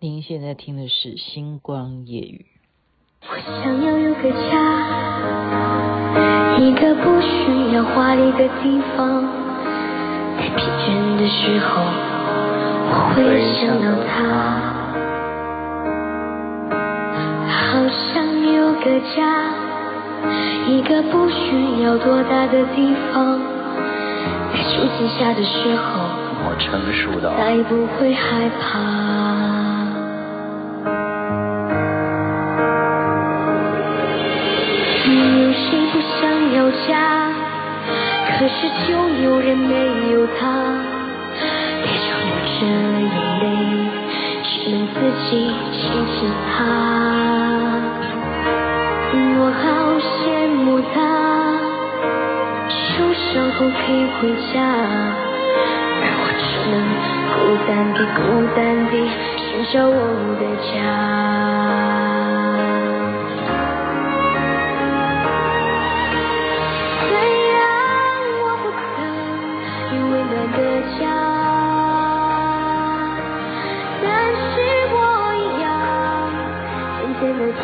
您现在听的是《星光夜雨》。我想要有个家，一个不需要华丽的地方。在疲倦的时候，我会想到他。好想有个家，一个不需要多大的地方。在树荫下的时候，我成熟的，再不会害怕。家，可是就有人没有他，别说流着眼泪，只能自己亲亲他。我好羡慕他，受伤后可以回家，而我只能孤单地、孤单地寻找我的家。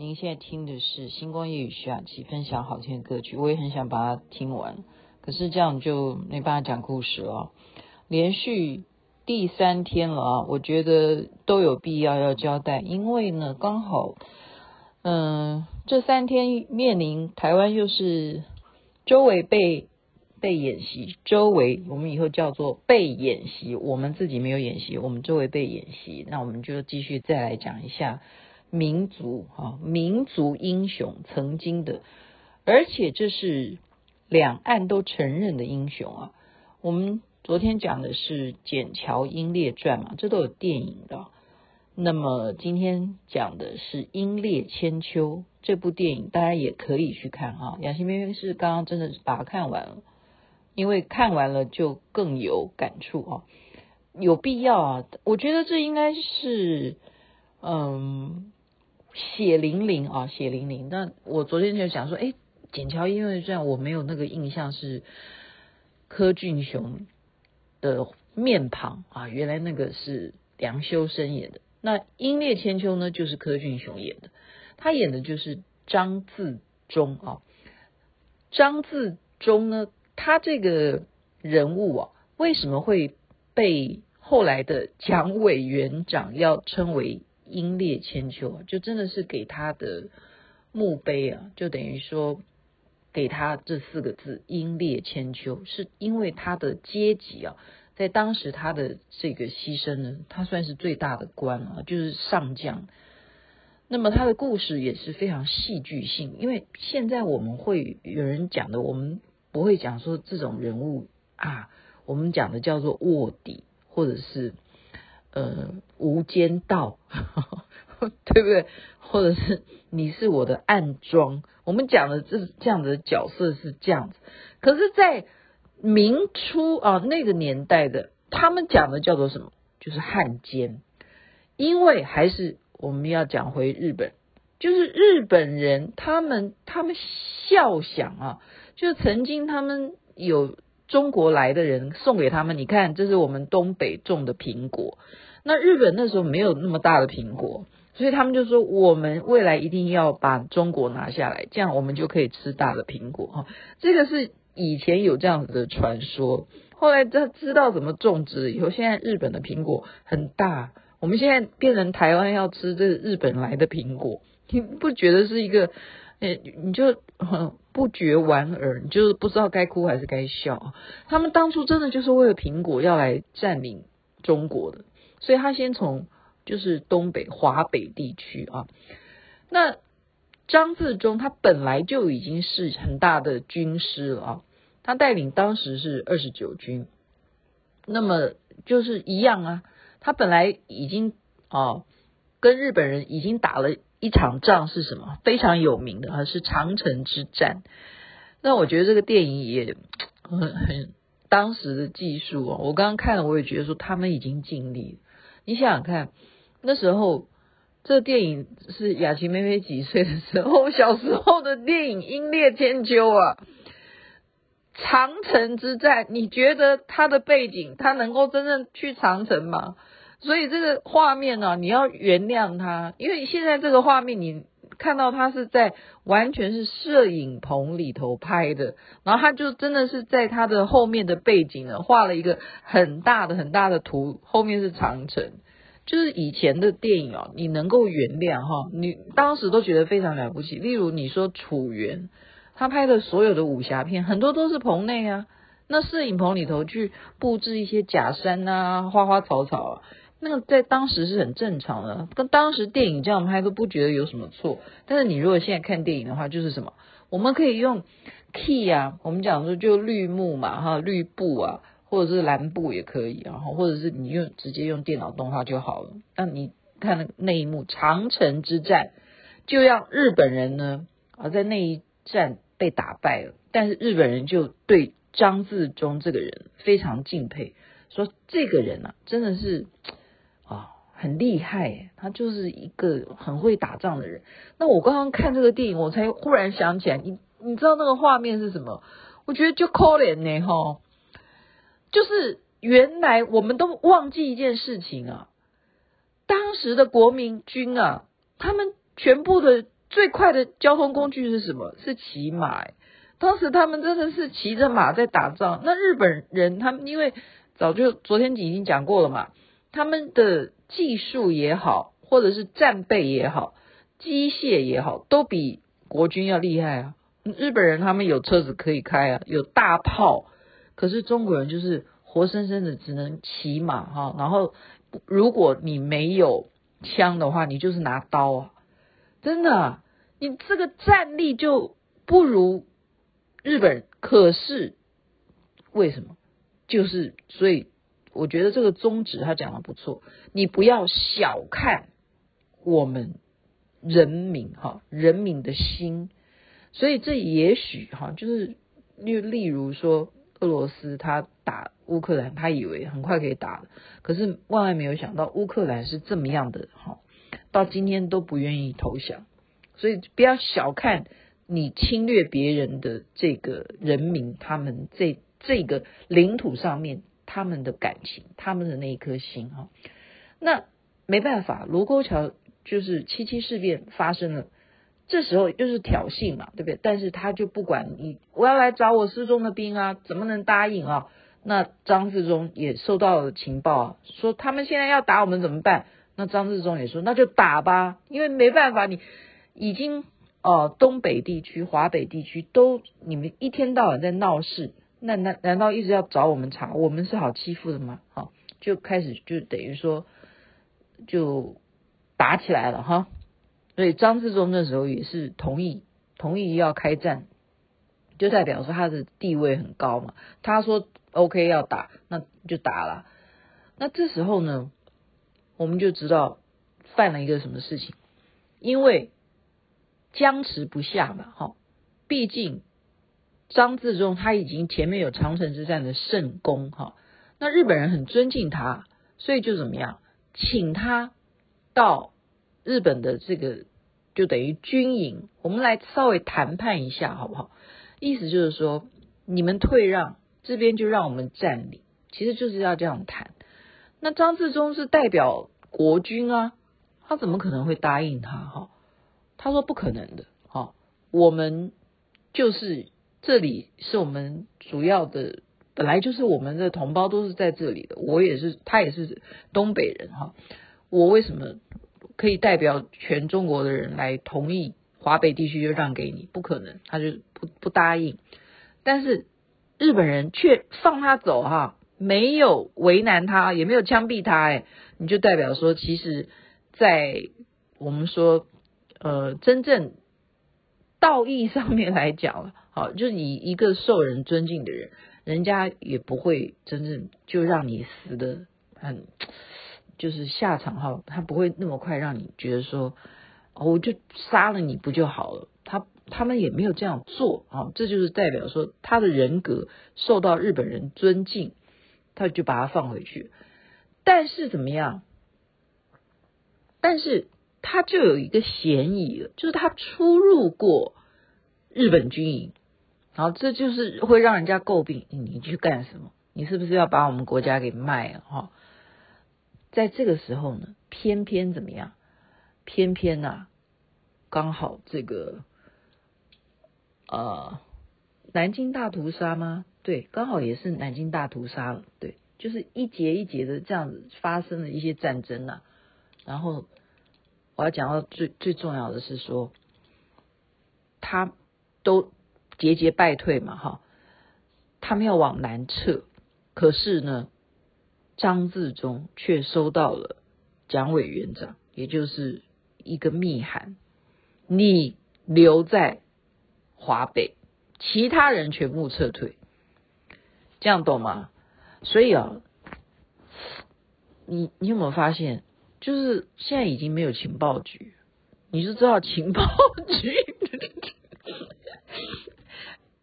您现在听的是星光夜雨徐雅琪分享好听的歌曲，我也很想把它听完，可是这样就没办法讲故事了。连续第三天了啊，我觉得都有必要要交代，因为呢，刚好，嗯、这三天面临台湾又是周围被。被演习，周围我们以后叫做被演习。我们自己没有演习，我们周围被演习。那我们就继续再来讲一下民族啊，民族英雄曾经的，而且这是两岸都承认的英雄啊。我们昨天讲的是《剪桥英烈传》嘛，这都有电影的。那么今天讲的是《英烈千秋》这部电影，大家也可以去看啊。雅欣妹妹是刚刚真的把它看完了。因为看完了就更有感触啊，有必要啊，我觉得这应该是嗯血淋淋啊，血淋淋。但我昨天就想说，哎，《剪桥因为这样》我没有那个印象是柯俊雄的面庞啊，原来那个是梁修身演的。那《英烈千秋》呢，就是柯俊雄演的，他演的就是张自忠啊，张自忠呢。他这个人物啊，为什么会被后来的蒋委员长要称为英烈千秋？就真的是给他的墓碑啊，就等于说给他这四个字“英烈千秋”，是因为他的阶级啊，在当时他的这个牺牲呢，他算是最大的官啊，就是上将。那么他的故事也是非常戏剧性，因为现在我们会有人讲的，我们。不会讲说这种人物啊，我们讲的叫做卧底，或者是呃无间道，对不对？或者是你是我的暗桩，我们讲的这这样子的角色是这样子。可是，在明初啊那个年代的，他们讲的叫做什么？就是汉奸，因为还是我们要讲回日本，就是日本人他们他们笑想啊。就曾经他们有中国来的人送给他们，你看这是我们东北种的苹果。那日本那时候没有那么大的苹果，所以他们就说我们未来一定要把中国拿下来，这样我们就可以吃大的苹果哈。这个是以前有这样子的传说，后来他知道怎么种植以后，现在日本的苹果很大，我们现在变成台湾要吃这是日本来的苹果，你不觉得是一个？哎，你就不觉莞尔，你就是不知道该哭还是该笑。他们当初真的就是为了苹果要来占领中国的，所以他先从就是东北华北地区啊。那张自忠他本来就已经是很大的军师了啊，他带领当时是二十九军，那么就是一样啊，他本来已经啊跟日本人已经打了一场仗是什么？非常有名的，是长城之战。那我觉得这个电影也很很当时的技术哦，我刚刚看了，我也觉得说他们已经尽力。你想想看，那时候这个电影是雅琪妹妹几岁的时候？小时候的电影《英烈千秋》啊，长城之战，你觉得它的背景，它能够真正去长城吗？所以这个画面呢、啊，你要原谅他，因为现在这个画面你看到他是在完全是摄影棚里头拍的，然后他就真的是在他的后面的背景呢画了一个很大的很大的图，后面是长城，就是以前的电影啊，你能够原谅哈，你当时都觉得非常了不起。例如你说楚原，他拍的所有的武侠片很多都是棚内啊，那摄影棚里头去布置一些假山啊、花花草草啊。那个在当时是很正常的，跟当时电影这样拍都不觉得有什么错。但是你如果现在看电影的话，就是什么，我们可以用 key 啊，我们讲说就绿幕嘛，哈，绿布啊，或者是蓝布也可以，然后或者是你用直接用电脑动画就好了。那你看那那一幕长城之战，就让日本人呢啊在那一战被打败了，但是日本人就对张自忠这个人非常敬佩，说这个人啊真的是。很厉害，他就是一个很会打仗的人。那我刚刚看这个电影，我才忽然想起来，你你知道那个画面是什么？我觉得就可怜呢，哈，就是原来我们都忘记一件事情啊，当时的国民军啊，他们全部的最快的交通工具是什么？是骑马。当时他们真的是骑着马在打仗。那日本人他们因为早就昨天已经讲过了嘛。他们的技术也好，或者是战备也好，机械也好，都比国军要厉害啊。日本人他们有车子可以开啊，有大炮，可是中国人就是活生生的只能骑马哈。然后如果你没有枪的话，你就是拿刀啊。真的，你这个战力就不如日本人。可是为什么？就是所以。我觉得这个宗旨他讲的不错，你不要小看我们人民哈，人民的心，所以这也许哈，就是例例如说俄罗斯他打乌克兰，他以为很快可以打了，可是万万没有想到乌克兰是这么样的哈，到今天都不愿意投降，所以不要小看你侵略别人的这个人民，他们这这个领土上面。他们的感情，他们的那一颗心哈，那没办法，卢沟桥就是七七事变发生了，这时候就是挑衅嘛，对不对？但是他就不管你，我要来找我失踪的兵啊，怎么能答应啊？那张自忠也收到了情报，说他们现在要打我们怎么办？那张自忠也说那就打吧，因为没办法，你已经哦、东北地区、华北地区都你们一天到晚在闹事。那难难道一直要找我们茬？我们是好欺负的吗？好，就开始就等于说就打起来了哈。所以张自忠那时候也是同意同意要开战，就代表说他的地位很高嘛。他说 OK 要打，那就打了。那这时候呢，我们就知道犯了一个什么事情，因为僵持不下嘛。哈，毕竟。张自忠他已经前面有长城之战的圣功哈，那日本人很尊敬他，所以就怎么样，请他到日本的这个就等于军营，我们来稍微谈判一下好不好？意思就是说，你们退让，这边就让我们占领，其实就是要这样谈。那张自忠是代表国军啊，他怎么可能会答应他哈？他说不可能的哈，我们就是。这里是我们主要的，本来就是我们的同胞都是在这里的。我也是，他也是东北人哈。我为什么可以代表全中国的人来同意华北地区就让给你？不可能，他就不不答应。但是日本人却放他走哈，没有为难他，也没有枪毙他。哎，你就代表说，其实，在我们说呃真正道义上面来讲。好，就是你一个受人尊敬的人，人家也不会真正就让你死的很，就是下场哈，他不会那么快让你觉得说，我就杀了你不就好了？他他们也没有这样做啊，这就是代表说他的人格受到日本人尊敬，他就把他放回去。但是怎么样？但是他就有一个嫌疑了，就是他出入过日本军营，然后这就是会让人家诟病。你去干什么？你是不是要把我们国家给卖了？哈，在这个时候呢，偏偏怎么样？偏偏呐，刚好这个呃，南京大屠杀吗？对，刚好也是南京大屠杀了。对，就是一节一节的这样子发生了一些战争呐。然后我要讲到最最重要的是说，他都节节败退嘛，哈，他们要往南撤，可是呢，张自忠却收到了蒋委员长，也就是一个密函，你留在华北，其他人全部撤退，这样懂吗？所以啊，你你有没有发现？就是现在已经没有情报局，你就知道情报局。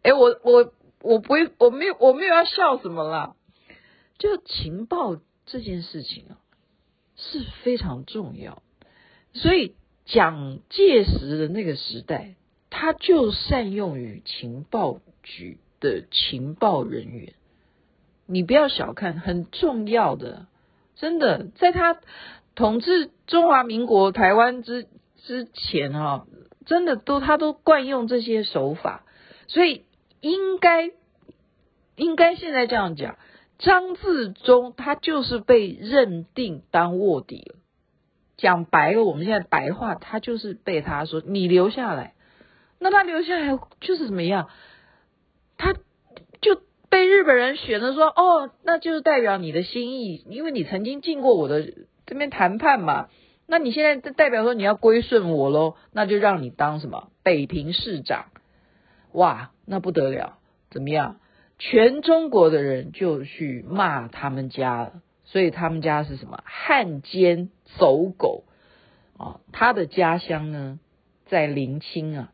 哎，我我我不会，我没有我没有要笑什么啦。就情报这件事情啊，是非常重要。所以蒋介石的那个时代，他就善用于情报局的情报人员。你不要小看，很重要的，真的，在他。统治中华民国台湾之之前哈，真的都他都惯用这些手法，所以应该应该现在这样讲，张自忠他就是被认定当卧底了。讲白了，我们现在白话，他就是被他说你留下来，那他留下来就是怎么样？他就被日本人选了说，哦，那就是代表你的心意，因为你曾经进过我的。这边谈判嘛，那你现在代表说你要归顺我喽，那就让你当什么北平市长，哇，那不得了，怎么样？全中国的人就去骂他们家了，所以他们家是什么汉奸走狗啊？他的家乡呢，在临清啊。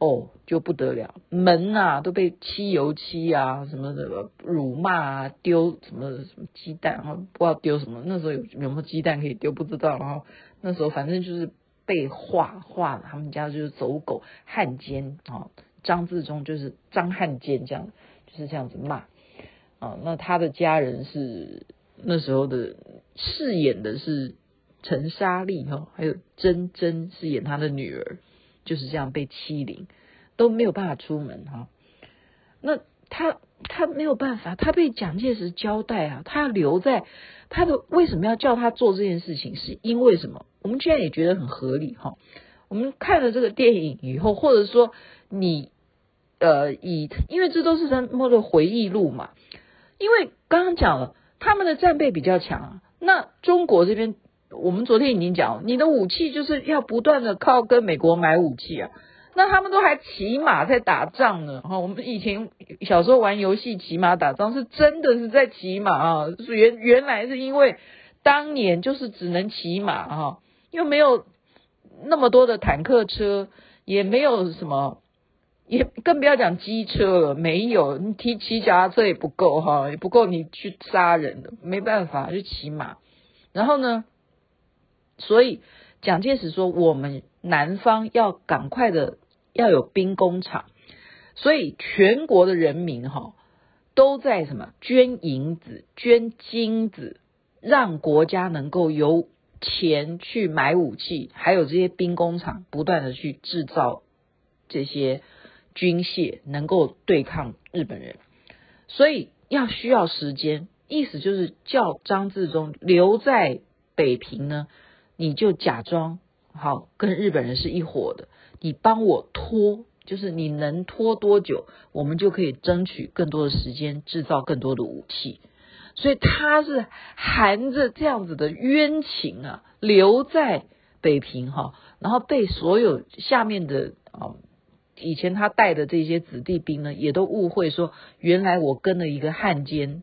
哦，就不得了，门啊都被漆油漆啊，什么的辱骂啊，丢什么什么鸡蛋，啊不知道丢什么。那时候有有没有鸡蛋可以丢，不知道。然后那时候反正就是被画画了，他们家就是走狗汉奸啊，张自忠就是张汉奸这样，就是这样子骂啊。那他的家人是那时候的饰演的是陈莎莉哈，还有珍珍饰演他的女儿。就是这样被欺凌，都没有办法出门哈。那他他没有办法，他被蒋介石交代啊，他要留在他的为什么要叫他做这件事情？是因为什么？我们居然也觉得很合理哈。我们看了这个电影以后，或者说你呃以，因为这都是他们的回忆录嘛。因为刚刚讲了，他们的战备比较强啊。那中国这边。我们昨天已经讲，你的武器就是要不断的靠跟美国买武器啊，那他们都还骑马在打仗呢。哈，我们以前小时候玩游戏骑马打仗，是真的是在骑马啊。原原来是因为当年就是只能骑马哈，又没有那么多的坦克车，也没有什么，也更不要讲机车了，没有，你骑骑脚踏车也不够哈，也不够你去杀人的，没办法就骑马，然后呢？所以蒋介石说：“我们南方要赶快的要有兵工厂，所以全国的人民哈都在什么捐银子、捐金子，让国家能够有钱去买武器，还有这些兵工厂不断的去制造这些军械，能够对抗日本人。所以要需要时间，意思就是叫张自忠留在北平呢。”你就假装好跟日本人是一伙的，你帮我拖，就是你能拖多久，我们就可以争取更多的时间，制造更多的武器。所以他是含着这样子的冤情啊，留在北平哈，然后被所有下面的啊，以前他带的这些子弟兵呢，也都误会说，原来我跟了一个汉奸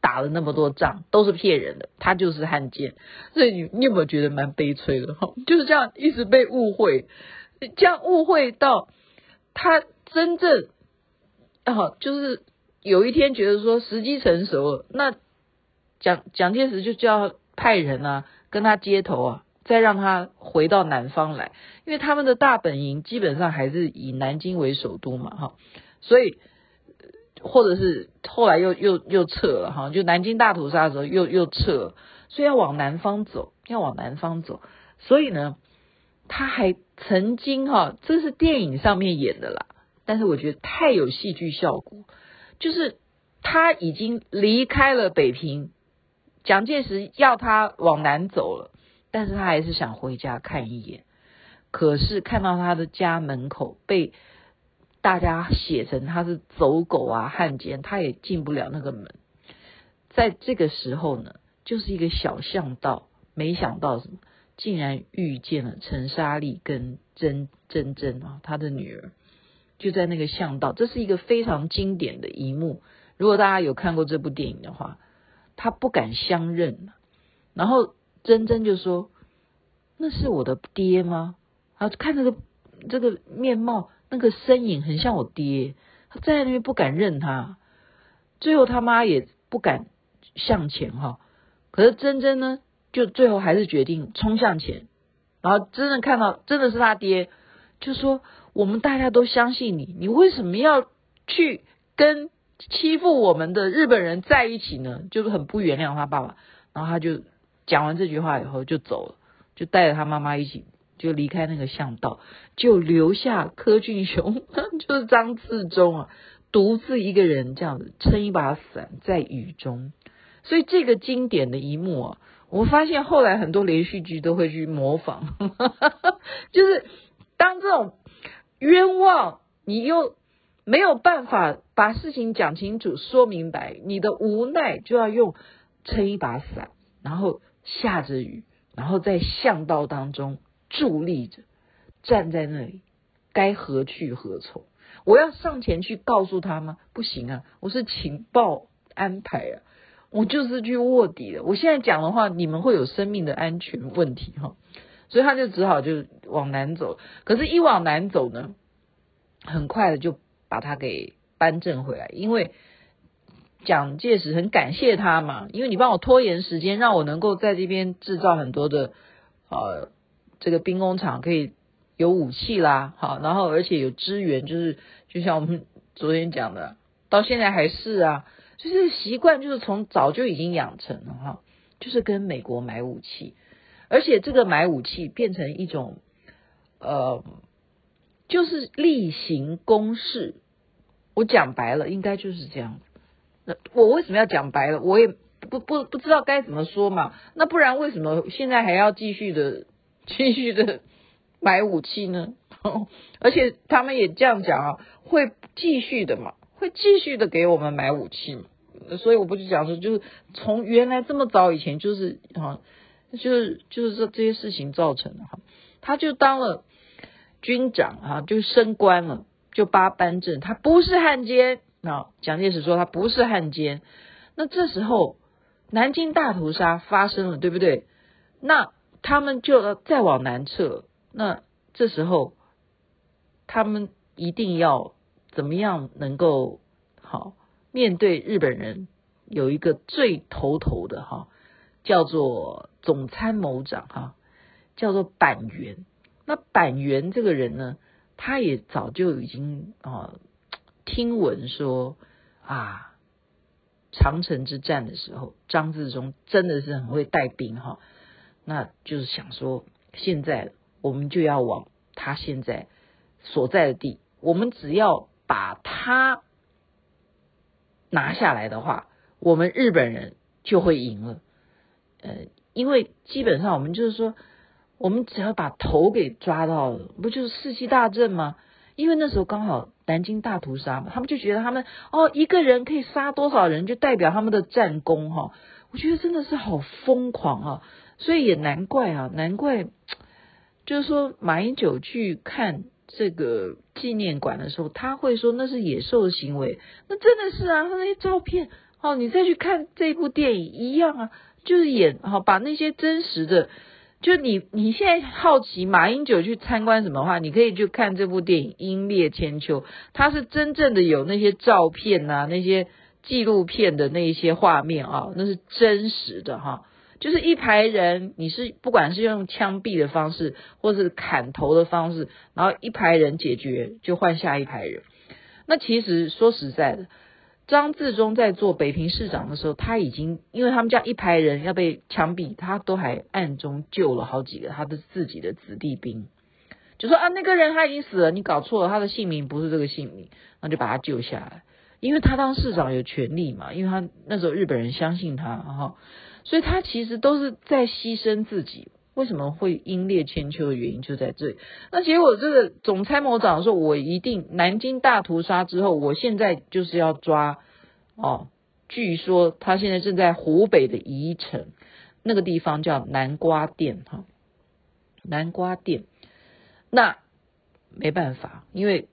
打了那么多仗都是骗人的，他就是汉奸。所以你你有没有觉得蛮悲催的哈？就是这样一直被误会，这样误会到他真正啊，就是有一天觉得说时机成熟了，那蒋蒋介石就叫派人啊跟他接头啊。再让他回到南方来，因为他们的大本营基本上还是以南京为首都嘛，哈，所以或者是后来又又又撤了，哈，就南京大屠杀的时候又又撤了，所以要往南方走，要往南方走，所以呢，他还曾经哈，这是电影上面演的啦，但是我觉得太有戏剧效果，就是他已经离开了北平，蒋介石要他往南走了。但是他还是想回家看一眼，可是看到他的家门口被大家写成他是走狗啊、汉奸，他也进不了那个门。在这个时候呢，就是一个小巷道，没想到什么，竟然遇见了陈莎莉跟珍珍珍啊，他的女儿，就在那个巷道，这是一个非常经典的一幕。如果大家有看过这部电影的话，他不敢相认，然后。珍珍就说：“那是我的爹吗？”啊，看那个这个面貌，那个身影很像我爹。他站在那边不敢认他，最后他妈也不敢向前哈。可是珍珍呢，就最后还是决定冲向前，然后真的看到真的是他爹，就说：“我们大家都相信你，你为什么要去跟欺负我们的日本人在一起呢？”就是很不原谅他爸爸，然后他就。讲完这句话以后就走了，就带着他妈妈一起就离开那个巷道，就留下柯俊雄，就是张自忠啊，独自一个人这样子撑一把伞在雨中。所以这个经典的一幕啊，我发现后来很多连续剧都会去模仿，就是当这种冤枉你又没有办法把事情讲清楚说明白，你的无奈就要用撑一把伞，然后。下着雨，然后在巷道当中伫立着，站在那里，该何去何从？我要上前去告诉他吗？不行啊，我是情报安排啊，我就是去卧底的。我现在讲的话，你们会有生命的安全问题哈，所以他就只好就往南走。可是，一往南走呢，很快的就把他给扳正回来，因为。蒋介石很感谢他嘛，因为你帮我拖延时间，让我能够在这边制造很多的呃这个兵工厂，可以有武器啦，好，然后而且有支援，就是就像我们昨天讲的，到现在还是啊，就是习惯就是从早就已经养成了哈，就是跟美国买武器，而且这个买武器变成一种呃，就是例行公事，我讲白了，应该就是这样。我为什么要讲白了？我也不不不知道该怎么说嘛。那不然为什么现在还要继续的继续的买武器呢？而且他们也这样讲啊，会继续的嘛，会继续的给我们买武器嘛。所以我不就讲说，就是从原来这么早以前，就是啊，就是就是这这些事情造成的哈。他就当了军长啊，就升官了，就八班正，他不是汉奸。那蒋介石说他不是汉奸，那这时候南京大屠杀发生了，对不对？那他们就要再往南撤，那这时候他们一定要怎么样能够好面对日本人？有一个最头头的哈，叫做总参谋长哈，叫做板垣。那板垣这个人呢，他也早就已经啊。听闻说啊，长城之战的时候，张自忠真的是很会带兵哈，那就是想说，现在我们就要往他现在所在的地，我们只要把他拿下来的话，我们日本人就会赢了。呃，因为基本上我们就是说，我们只要把头给抓到了，不就是士气大振吗？因为那时候刚好南京大屠杀嘛，他们就觉得他们哦，一个人可以杀多少人，就代表他们的战功哈。我觉得真的是好疯狂啊，所以也难怪啊，难怪就是说马英九去看这个纪念馆的时候，他会说那是野兽的行为，那真的是啊，他那些照片哦，你再去看这部电影一样啊，就是演好把那些真实的，就你你现在好奇马英九去参观什么话，你可以去看这部电影《英烈千秋》，它是真正的有那些照片啊，那些纪录片的那一些画面啊，那是真实的哈。就是一排人，你是不管是用枪毙的方式，或是砍头的方式，然后一排人解决，就换下一排人。那其实说实在的，张自忠在做北平市长的时候，他已经因为他们家一排人要被枪毙，他都还暗中救了好几个他的自己的子弟兵，就说啊那个人他已经死了，你搞错了，他的姓名不是这个姓名，那就把他救下来，因为他当市长有权力嘛，因为他那时候日本人相信他哈。所以他其实都是在牺牲自己，为什么会英烈千秋的原因就在这里。那结果这个总参谋长说，我一定南京大屠杀之后，我现在就是要抓哦。据说他现在正在湖北的宜城那个地方叫南瓜店哈，南瓜店。那没办法，因为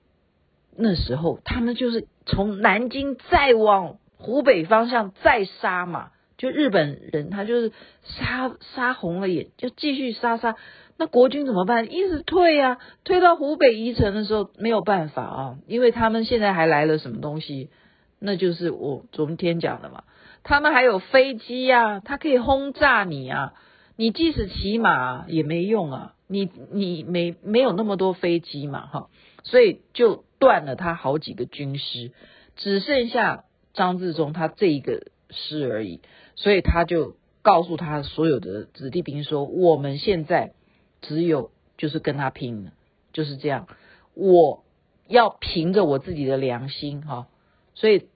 那时候他们就是从南京再往湖北方向再杀嘛。就日本人，他就是杀杀红了眼，就继续杀杀。那国军怎么办？一直退啊，退到湖北宜城的时候没有办法啊，因为他们现在还来了什么东西？那就是我昨天讲的嘛，他们还有飞机啊，它可以轰炸你啊。你即使骑马也没用啊，你你没没有那么多飞机嘛，哈，所以就断了他好几个军师，只剩下张自忠他这一个师而已。所以他就告诉他所有的子弟兵说：“我们现在只有就是跟他拼了，就是这样。我要凭着我自己的良心哈。所以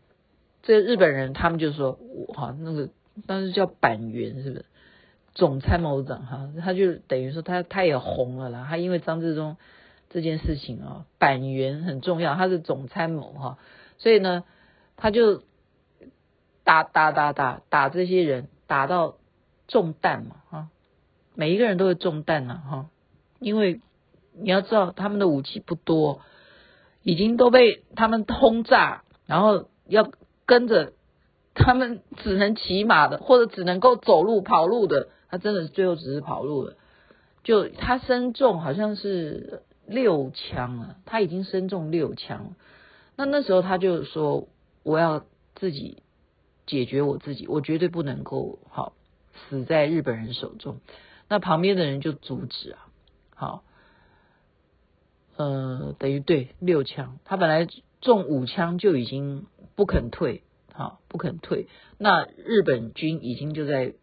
这日本人他们就说：我哈那个当时叫板垣是不是？总参谋长哈，他就等于说他他也红了啦。他因为张自忠这件事情啊，板垣很重要，他是总参谋哈。所以呢，他就。”打打打打打这些人，打到中弹嘛哈，每一个人都会中弹呐哈，因为你要知道他们的武器不多，已经都被他们轰炸，然后要跟着他们只能骑马的，或者只能够走路跑路的，他真的最后只是跑路了，就他身中好像是六枪了，他已经身中六枪，那那时候他就说我要自己。解决我自己，我绝对不能够好死在日本人手中。那旁边的人就阻止啊，好，呃，等于对六枪，他本来中五枪就已经不肯退，好，不肯退。那日本军已经就在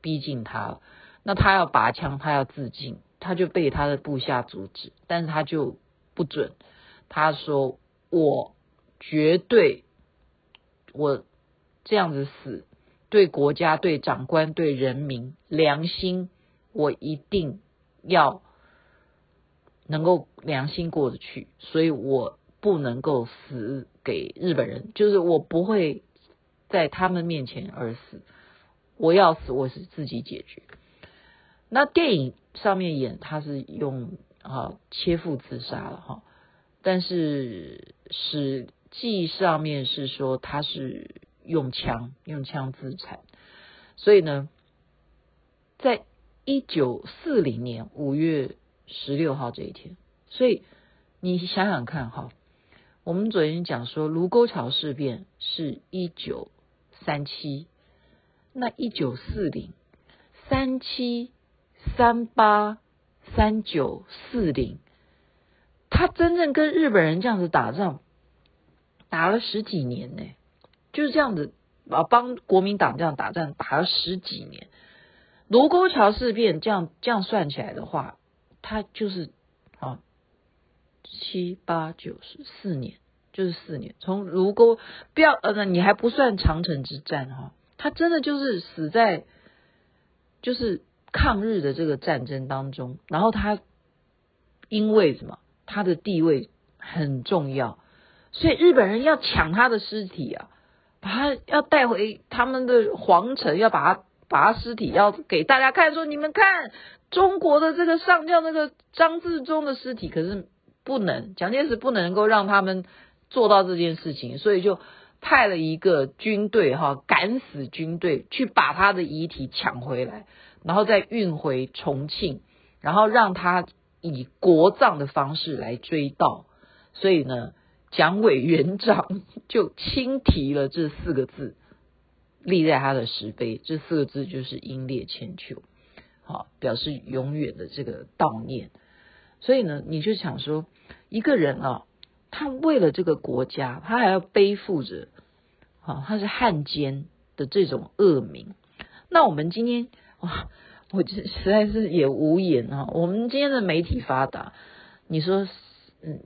逼近他了，那他要拔枪，他要自尽，他就被他的部下阻止，但是他就不准，他说我绝对我。这样子死，对国家、对长官、对人民良心，我一定要能够良心过得去，所以我不能够死给日本人，就是我不会在他们面前而死，我要死我是自己解决。那电影上面演他是用啊切腹自杀了哈，但是实际上面是说他是。用枪用枪自残，所以呢，在一九四零年五月十六号这一天，所以你想想看哈，我们昨天讲说卢沟桥事变是一九三七，那一九四零、三七、三八、三九、四零，他真正跟日本人这样子打仗，打了十几年呢。就是这样子啊，帮国民党这样打仗打了十几年，卢沟桥事变这样这样算起来的话，他就是啊七八九十四年，就是四年。从卢沟不要呃，你还不算长城之战哈，他真的就是死在就是抗日的这个战争当中。然后他因为什么？他的地位很重要，所以日本人要抢他的尸体啊。把他要带回他们的皇城，要把他把他尸体要给大家看，说你们看中国的这个上将那个张自忠的尸体，可是不能蒋介石不能够让他们做到这件事情，所以就派了一个军队哈，敢死军队去把他的遗体抢回来，然后再运回重庆，然后让他以国葬的方式来追悼。所以呢，蒋委员长就亲提了这四个字，立在他的石碑。这四个字就是“英烈千秋”，好，表示永远的这个悼念。所以呢，你就想说，一个人啊，他为了这个国家，他还要背负着，啊，他是汉奸的这种恶名。那我们今天哇，我这实在是也无言啊。我们今天的媒体发达，你说，嗯，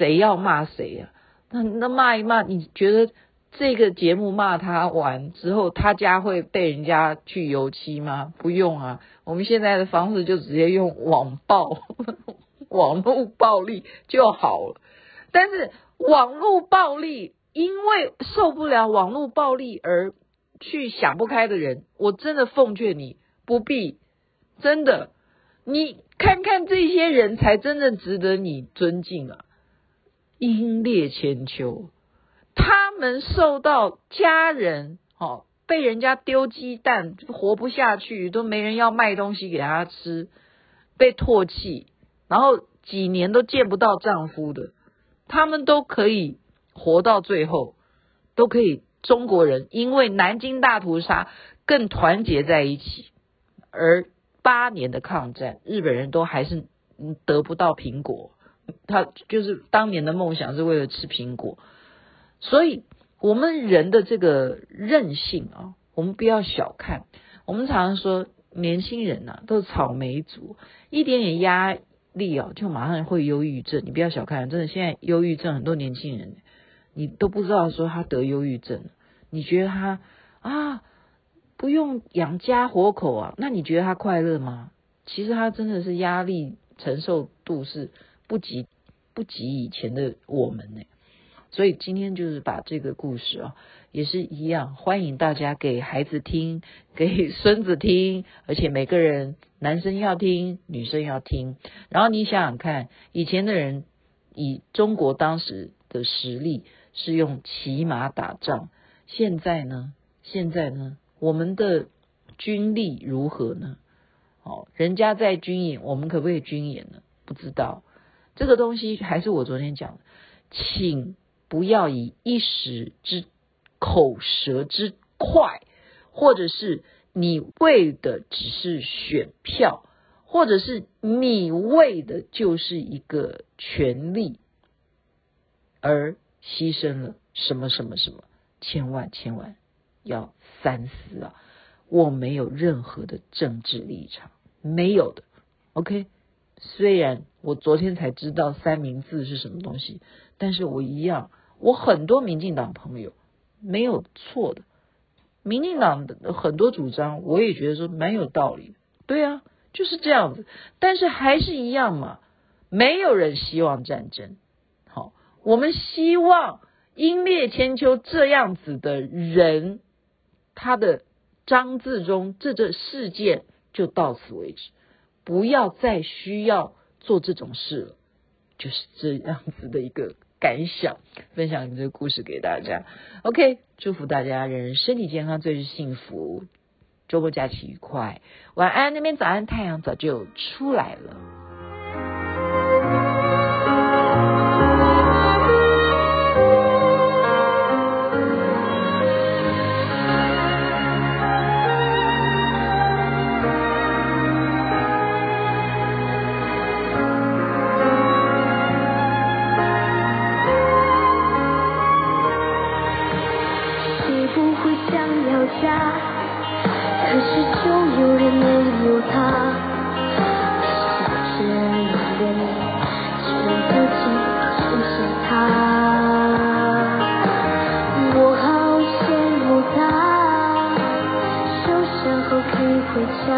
谁要骂谁呀？那那骂一骂，你觉得这个节目骂他完之后，他家会被人家去油漆吗？不用啊。我们现在的方式就直接用网暴、网络暴力就好了。但是网络暴力，因为受不了网络暴力而去想不开的人，我真的奉劝你不必。真的，你看看这些人才真正值得你尊敬啊！英烈千秋，他们受到家人哦。被人家丢鸡蛋，活不下去，都没人要卖东西给他吃，被唾弃，然后几年都见不到丈夫的，他们都可以活到最后，都可以。中国人因为南京大屠杀更团结在一起，而八年的抗战，日本人都还是得不到苹果，他就是当年的梦想是为了吃苹果，所以。我们人的这个韧性啊，我们不要小看。我们常常说年轻人呐、啊，都是草莓族，一点点压力啊，就马上会忧郁症。你不要小看，真的，现在忧郁症很多年轻人，你都不知道说他得忧郁症。你觉得他啊，不用养家活口啊，那你觉得他快乐吗？其实他真的是压力承受度是不及不及以前的我们呢。所以今天就是把这个故事啊，也是一样，欢迎大家给孩子听，给孙子听，而且每个人男生要听，女生要听。然后你想想看，以前的人以中国当时的实力是用骑马打仗，现在呢？现在呢？我们的军力如何呢？哦，人家在军演，我们可不可以军演呢？不知道。这个东西还是我昨天讲的，请。不要以一时之口舌之快，或者是你为的只是选票，或者是你为的就是一个权利，而牺牲了什么什么什么，千万千万要三思啊！我没有任何的政治立场，没有的。OK，虽然我昨天才知道三明治是什么东西，但是我一样。我很多民进党朋友没有错的，民进党的很多主张我也觉得说蛮有道理的，对啊，就是这样子。但是还是一样嘛，没有人希望战争。好，我们希望英烈千秋这样子的人，他的章字中这这事件就到此为止，不要再需要做这种事了，就是这样子的一个。感想，分享你这个故事给大家。OK，祝福大家人人身体健康，最是幸福。周末假期愉快，晚安。那边早安，太阳早就出来了。下，但是就有人没有他。我笑着安慰，却不及提醒他。我好羡慕他受伤后可以回家。